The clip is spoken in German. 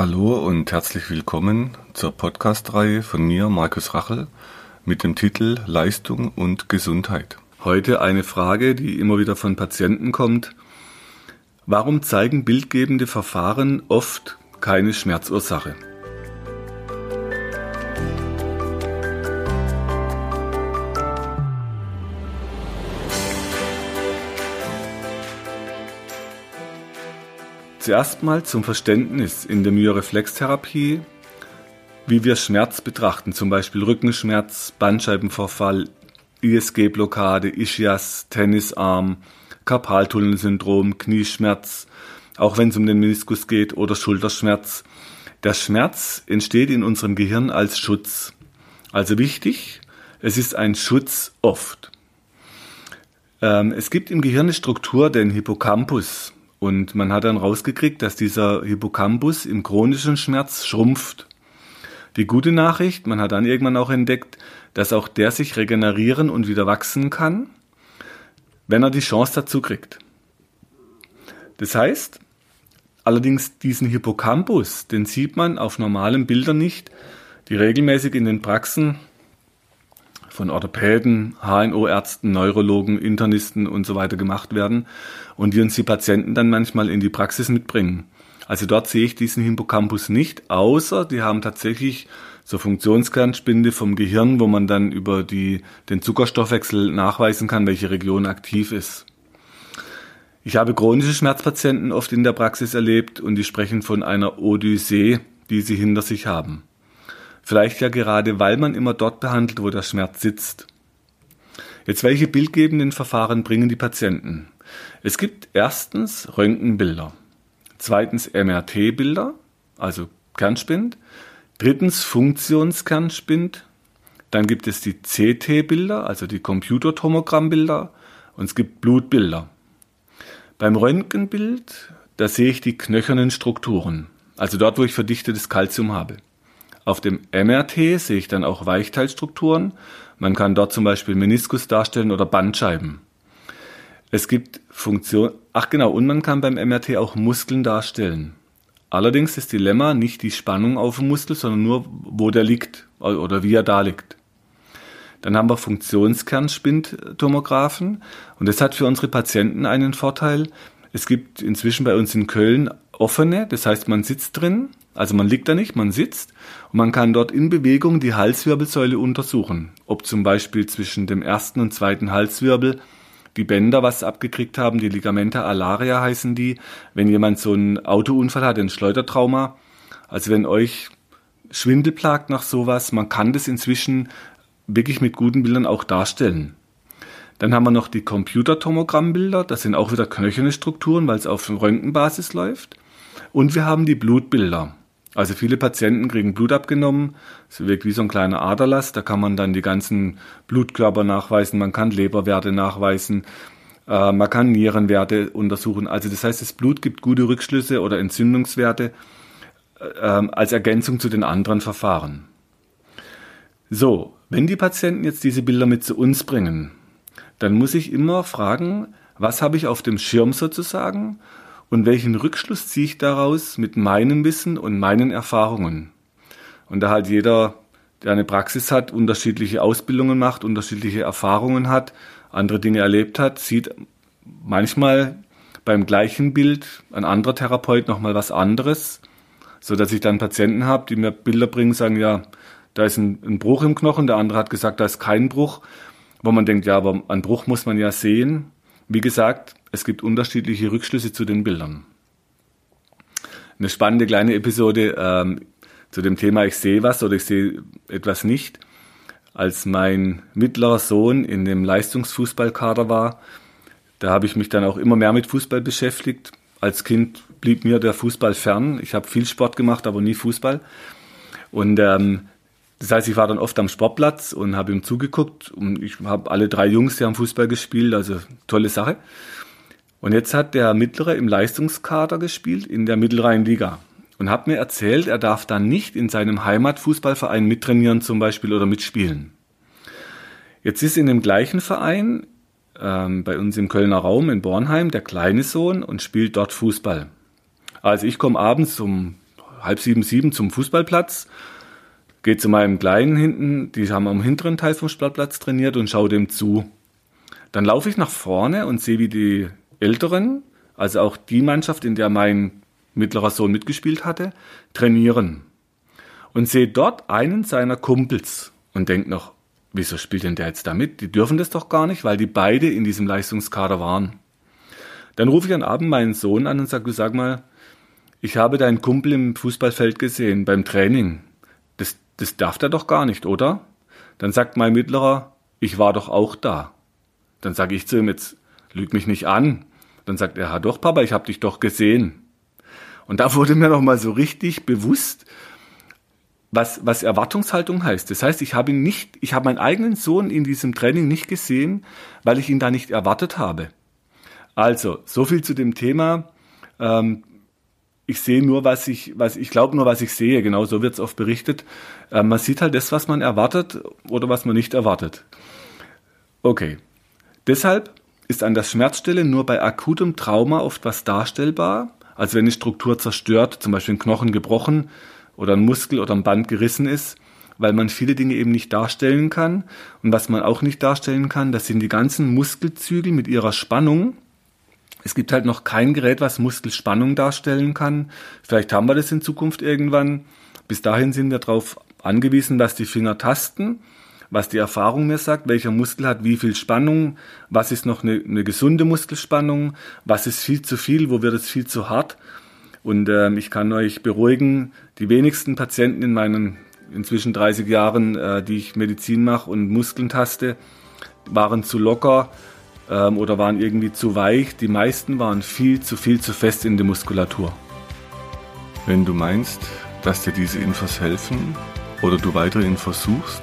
Hallo und herzlich willkommen zur Podcast-Reihe von mir, Markus Rachel, mit dem Titel Leistung und Gesundheit. Heute eine Frage, die immer wieder von Patienten kommt. Warum zeigen bildgebende Verfahren oft keine Schmerzursache? Zuerst mal zum Verständnis in der Myoreflextherapie, wie wir Schmerz betrachten, zum Beispiel Rückenschmerz, Bandscheibenvorfall, ISG-Blockade, Ischias, Tennisarm, Karpaltunnelsyndrom, Knieschmerz, auch wenn es um den Meniskus geht oder Schulterschmerz. Der Schmerz entsteht in unserem Gehirn als Schutz. Also wichtig, es ist ein Schutz oft. Ähm, es gibt im Gehirn eine Struktur, den Hippocampus. Und man hat dann rausgekriegt, dass dieser Hippocampus im chronischen Schmerz schrumpft. Die gute Nachricht, man hat dann irgendwann auch entdeckt, dass auch der sich regenerieren und wieder wachsen kann, wenn er die Chance dazu kriegt. Das heißt, allerdings diesen Hippocampus, den sieht man auf normalen Bildern nicht, die regelmäßig in den Praxen von Orthopäden, HNO-Ärzten, Neurologen, Internisten und so weiter gemacht werden und die uns die Patienten dann manchmal in die Praxis mitbringen. Also dort sehe ich diesen Hippocampus nicht, außer die haben tatsächlich so Funktionskernspinde vom Gehirn, wo man dann über die, den Zuckerstoffwechsel nachweisen kann, welche Region aktiv ist. Ich habe chronische Schmerzpatienten oft in der Praxis erlebt und die sprechen von einer Odyssee, die sie hinter sich haben. Vielleicht ja gerade, weil man immer dort behandelt, wo der Schmerz sitzt. Jetzt, welche bildgebenden Verfahren bringen die Patienten? Es gibt erstens Röntgenbilder, zweitens MRT-Bilder, also Kernspind, drittens Funktionskernspind, dann gibt es die CT-Bilder, also die Computertomogrammbilder und es gibt Blutbilder. Beim Röntgenbild, da sehe ich die knöchernen Strukturen, also dort, wo ich verdichtetes Kalzium habe. Auf dem MRT sehe ich dann auch Weichteilstrukturen. Man kann dort zum Beispiel Meniskus darstellen oder Bandscheiben. Es gibt Funktion, ach genau, und man kann beim MRT auch Muskeln darstellen. Allerdings ist Dilemma nicht die Spannung auf dem Muskel, sondern nur, wo der liegt oder wie er da liegt. Dann haben wir Funktionskernspindtomographen und das hat für unsere Patienten einen Vorteil. Es gibt inzwischen bei uns in Köln offene, das heißt man sitzt drin also man liegt da nicht, man sitzt und man kann dort in Bewegung die Halswirbelsäule untersuchen, ob zum Beispiel zwischen dem ersten und zweiten Halswirbel die Bänder was abgekriegt haben, die Ligamente alaria heißen die, wenn jemand so einen Autounfall hat, ein Schleudertrauma, also wenn euch Schwindel plagt nach sowas, man kann das inzwischen wirklich mit guten Bildern auch darstellen. Dann haben wir noch die Computertomogrammbilder, das sind auch wieder knöcherne Strukturen, weil es auf Röntgenbasis läuft. Und wir haben die Blutbilder. Also viele Patienten kriegen Blut abgenommen, es wirkt wie so ein kleiner Aderlass, da kann man dann die ganzen Blutkörper nachweisen, man kann Leberwerte nachweisen, äh, man kann Nierenwerte untersuchen. Also das heißt, das Blut gibt gute Rückschlüsse oder Entzündungswerte äh, als Ergänzung zu den anderen Verfahren. So, wenn die Patienten jetzt diese Bilder mit zu uns bringen, dann muss ich immer fragen, was habe ich auf dem Schirm sozusagen und welchen Rückschluss ziehe ich daraus mit meinem Wissen und meinen Erfahrungen. Und da halt jeder, der eine Praxis hat, unterschiedliche Ausbildungen macht, unterschiedliche Erfahrungen hat, andere Dinge erlebt hat, sieht manchmal beim gleichen Bild ein anderer Therapeut nochmal was anderes, so dass ich dann Patienten habe, die mir Bilder bringen, sagen, ja, da ist ein, ein Bruch im Knochen, der andere hat gesagt, da ist kein Bruch, wo man denkt, ja, aber einen Bruch muss man ja sehen. Wie gesagt, es gibt unterschiedliche Rückschlüsse zu den Bildern. Eine spannende kleine Episode ähm, zu dem Thema Ich sehe was oder ich sehe etwas nicht. Als mein mittlerer Sohn in dem Leistungsfußballkader war, da habe ich mich dann auch immer mehr mit Fußball beschäftigt. Als Kind blieb mir der Fußball fern. Ich habe viel Sport gemacht, aber nie Fußball. Und ähm, das heißt, ich war dann oft am Sportplatz und habe ihm zugeguckt. Und ich habe alle drei Jungs, die haben Fußball gespielt, also tolle Sache. Und jetzt hat der Mittlere im Leistungskader gespielt in der Mittelrheinliga und hat mir erzählt, er darf dann nicht in seinem Heimatfußballverein mittrainieren zum Beispiel oder mitspielen. Jetzt ist in dem gleichen Verein ähm, bei uns im Kölner Raum in Bornheim der kleine Sohn und spielt dort Fußball. Also ich komme abends um halb sieben, sieben zum Fußballplatz, gehe zu meinem Kleinen hinten, die haben am hinteren Teil vom Sportplatz trainiert und schaue dem zu. Dann laufe ich nach vorne und sehe, wie die Älteren, also auch die Mannschaft, in der mein mittlerer Sohn mitgespielt hatte, trainieren. Und sehe dort einen seiner Kumpels und denke noch, wieso spielt denn der jetzt da mit? Die dürfen das doch gar nicht, weil die beide in diesem Leistungskader waren. Dann rufe ich am Abend meinen Sohn an und sage, du sag mal, ich habe deinen Kumpel im Fußballfeld gesehen, beim Training. Das, das darf der doch gar nicht, oder? Dann sagt mein Mittlerer, ich war doch auch da. Dann sage ich zu ihm, jetzt lüg mich nicht an. Dann sagt er, ja doch, Papa, ich habe dich doch gesehen. Und da wurde mir noch mal so richtig bewusst, was, was Erwartungshaltung heißt. Das heißt, ich habe ihn nicht, ich habe meinen eigenen Sohn in diesem Training nicht gesehen, weil ich ihn da nicht erwartet habe. Also, so viel zu dem Thema. Ähm, ich sehe nur, was ich, was ich glaube nur, was ich sehe. Genau so wird es oft berichtet. Ähm, man sieht halt das, was man erwartet oder was man nicht erwartet. Okay. Deshalb ist an der Schmerzstelle nur bei akutem Trauma oft was darstellbar. Also wenn eine Struktur zerstört, zum Beispiel ein Knochen gebrochen oder ein Muskel oder ein Band gerissen ist, weil man viele Dinge eben nicht darstellen kann. Und was man auch nicht darstellen kann, das sind die ganzen Muskelzügel mit ihrer Spannung. Es gibt halt noch kein Gerät, was Muskelspannung darstellen kann. Vielleicht haben wir das in Zukunft irgendwann. Bis dahin sind wir darauf angewiesen, dass die Finger tasten was die Erfahrung mir sagt, welcher Muskel hat wie viel Spannung, was ist noch eine, eine gesunde Muskelspannung, was ist viel zu viel, wo wird es viel zu hart. Und ähm, ich kann euch beruhigen, die wenigsten Patienten in meinen inzwischen 30 Jahren, äh, die ich Medizin mache und Muskeln taste, waren zu locker ähm, oder waren irgendwie zu weich. Die meisten waren viel zu viel zu fest in der Muskulatur. Wenn du meinst, dass dir diese Infos helfen oder du weitere Infos suchst,